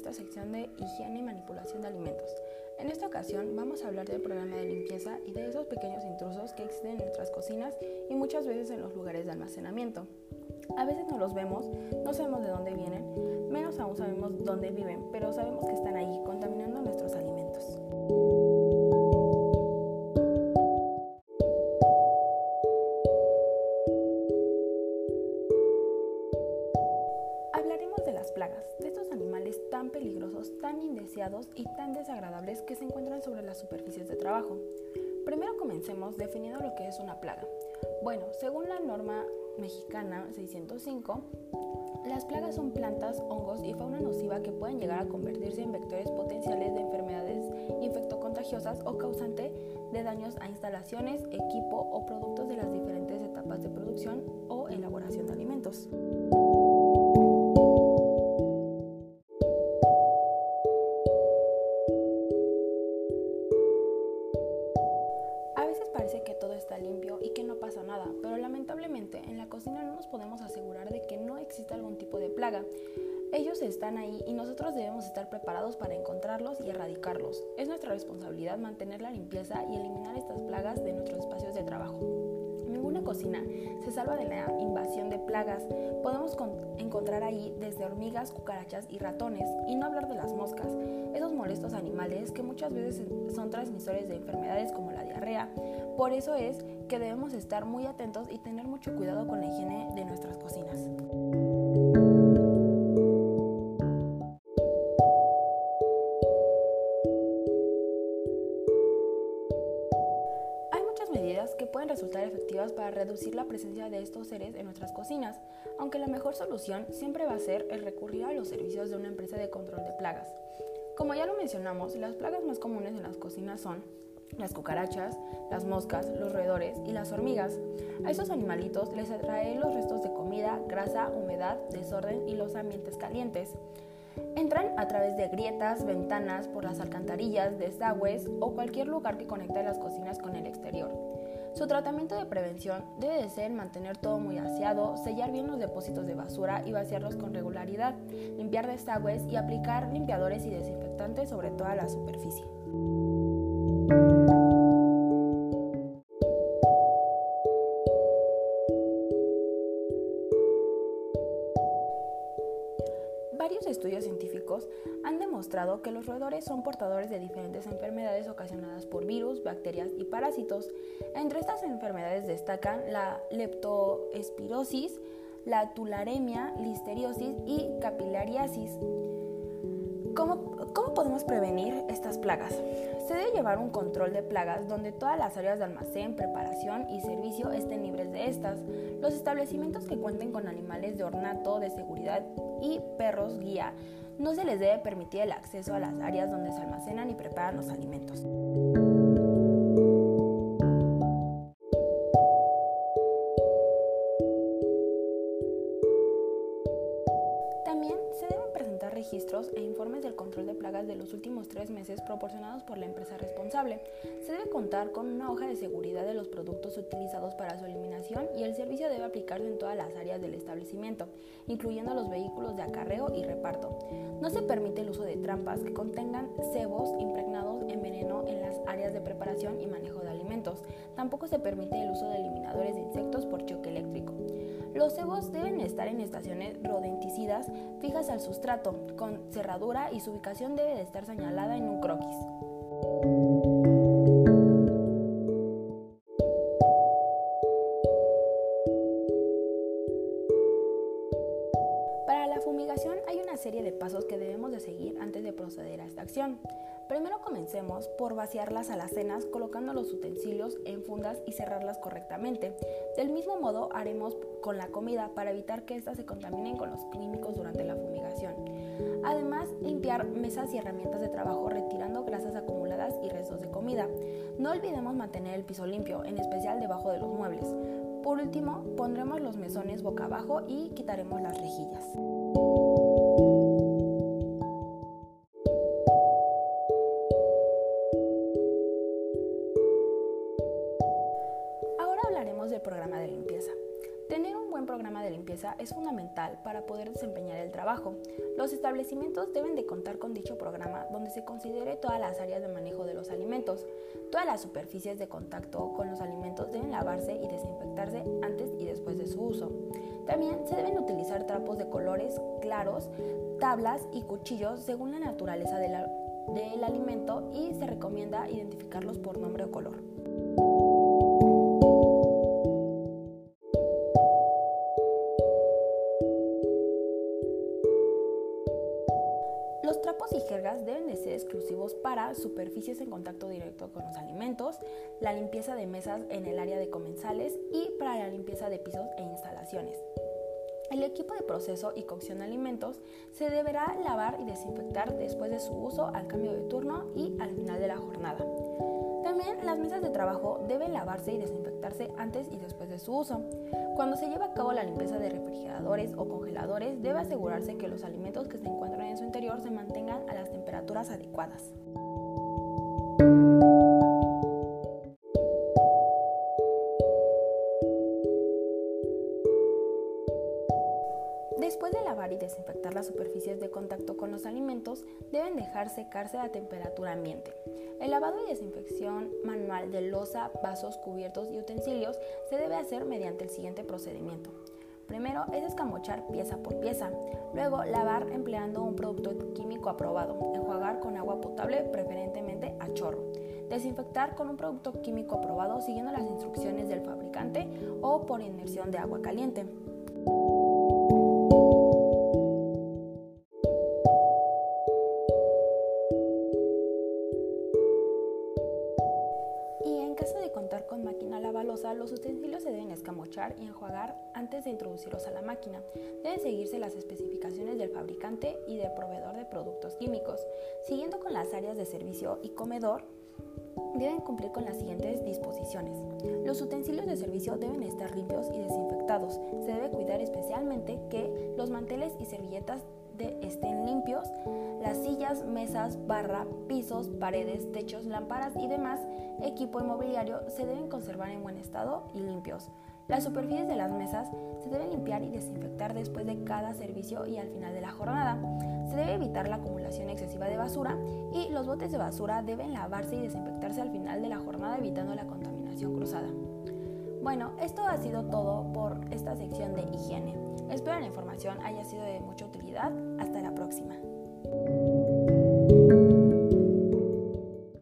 nuestra sección de higiene y manipulación de alimentos. En esta ocasión vamos a hablar del programa de limpieza y de esos pequeños intrusos que existen en nuestras cocinas y muchas veces en los lugares de almacenamiento. A veces no los vemos, no sabemos de dónde vienen, menos aún sabemos dónde viven, pero sabemos que están ahí contaminando nuestros alimentos. Tan indeseados y tan desagradables que se encuentran sobre las superficies de trabajo. Primero comencemos definiendo lo que es una plaga. Bueno, según la norma mexicana 605, las plagas son plantas, hongos y fauna nociva que pueden llegar a convertirse en vectores potenciales de enfermedades infectocontagiosas o causante de daños a instalaciones, equipo o productos de las diferentes etapas de producción o elaboración de alimentos. Parece que todo está limpio y que no pasa nada, pero lamentablemente en la cocina no nos podemos asegurar de que no existe algún tipo de plaga. Ellos están ahí y nosotros debemos estar preparados para encontrarlos y erradicarlos. Es nuestra responsabilidad mantener la limpieza y eliminar estas plagas de nuestros espacios de trabajo. Ninguna cocina se salva de la invasión de plagas. Podemos encontrar ahí desde hormigas, cucarachas y ratones, y no hablar de las moscas, esos molestos animales que muchas veces son transmisores de enfermedades como la diarrea. Por eso es que debemos estar muy atentos y tener mucho cuidado con la higiene de nuestras cocinas. Hay muchas medidas que pueden resultar efectivas para reducir la presencia de estos seres en nuestras cocinas, aunque la mejor solución siempre va a ser el recurrir a los servicios de una empresa de control de plagas. Como ya lo mencionamos, las plagas más comunes en las cocinas son las cucarachas, las moscas, los roedores y las hormigas. A esos animalitos les atrae los restos de comida, grasa, humedad, desorden y los ambientes calientes. Entran a través de grietas, ventanas, por las alcantarillas, desagües o cualquier lugar que conecte las cocinas con el exterior. Su tratamiento de prevención debe de ser mantener todo muy aseado, sellar bien los depósitos de basura y vaciarlos con regularidad, limpiar desagües y aplicar limpiadores y desinfectantes sobre toda la superficie. Han demostrado que los roedores son portadores de diferentes enfermedades ocasionadas por virus, bacterias y parásitos. Entre estas enfermedades destacan la leptoespirosis, la tularemia, listeriosis y capilariasis. ¿Cómo, ¿Cómo, podemos prevenir estas plagas? Se debe llevar un control de plagas donde todas las áreas de almacén, preparación y servicio estén libres de estas. Los establecimientos que cuenten con animales de ornato, de seguridad y perros guía, no se les debe permitir el acceso a las áreas donde se almacenan y preparan los alimentos. Tres meses proporcionados por la empresa responsable. Se debe contar con una hoja de seguridad de los productos utilizados para su eliminación y el servicio debe aplicarse en todas las áreas del establecimiento, incluyendo los vehículos de acarreo y reparto. No se permite el uso de trampas que contengan cebos impregnados en veneno en las áreas de preparación y manejo de alimentos. Tampoco se permite el uso de eliminadores de insectos por choque eléctrico. Los cebos deben estar en estaciones rodenticidas fijas al sustrato, con cerradura y su ubicación debe de estar señalada en un croquis. Para la fumigación hay una serie de pasos que debemos de seguir antes de proceder a esta acción. Primero comencemos por vaciar las alacenas colocando los utensilios en fundas y cerrarlas correctamente. Del mismo modo haremos con la comida para evitar que éstas se contaminen con los químicos durante la fumigación. Además, limpiar mesas y herramientas de trabajo retirando grasas acumuladas y restos de comida. No olvidemos mantener el piso limpio, en especial debajo de los muebles. Por último, pondremos los mesones boca abajo y quitaremos las rejillas. Programa de limpieza es fundamental para poder desempeñar el trabajo. Los establecimientos deben de contar con dicho programa donde se considere todas las áreas de manejo de los alimentos. Todas las superficies de contacto con los alimentos deben lavarse y desinfectarse antes y después de su uso. También se deben utilizar trapos de colores claros, tablas y cuchillos según la naturaleza del alimento y se recomienda identificarlos por nombre o color. En contacto directo con los alimentos, la limpieza de mesas en el área de comensales y para la limpieza de pisos e instalaciones. El equipo de proceso y cocción de alimentos se deberá lavar y desinfectar después de su uso al cambio de turno y al final de la jornada. También las mesas de trabajo deben lavarse y desinfectarse antes y después de su uso. Cuando se lleva a cabo la limpieza de refrigeradores o congeladores, debe asegurarse que los alimentos que se encuentran en su interior se mantengan a las temperaturas adecuadas. Desinfectar las superficies de contacto con los alimentos, deben dejar secarse a temperatura ambiente. El lavado y desinfección manual de losa, vasos, cubiertos y utensilios se debe hacer mediante el siguiente procedimiento. Primero es escamochar pieza por pieza, luego lavar empleando un producto químico aprobado, enjuagar con agua potable preferentemente a chorro, desinfectar con un producto químico aprobado siguiendo las instrucciones del fabricante o por inmersión de agua caliente. Los utensilios se deben escamochar y enjuagar antes de introducirlos a la máquina. Deben seguirse las especificaciones del fabricante y del proveedor de productos químicos. Siguiendo con las áreas de servicio y comedor, deben cumplir con las siguientes disposiciones. Los utensilios de servicio deben estar limpios y desinfectados. Se debe cuidar especialmente que los manteles y servilletas estén limpios, las sillas, mesas, barra, pisos, paredes, techos, lámparas y demás equipo inmobiliario se deben conservar en buen estado y limpios. Las superficies de las mesas se deben limpiar y desinfectar después de cada servicio y al final de la jornada. Se debe evitar la acumulación excesiva de basura y los botes de basura deben lavarse y desinfectarse al final de la jornada evitando la contaminación cruzada. Bueno, esto ha sido todo por esta sección de higiene. Espero la información haya sido de mucha utilidad. Hasta la próxima.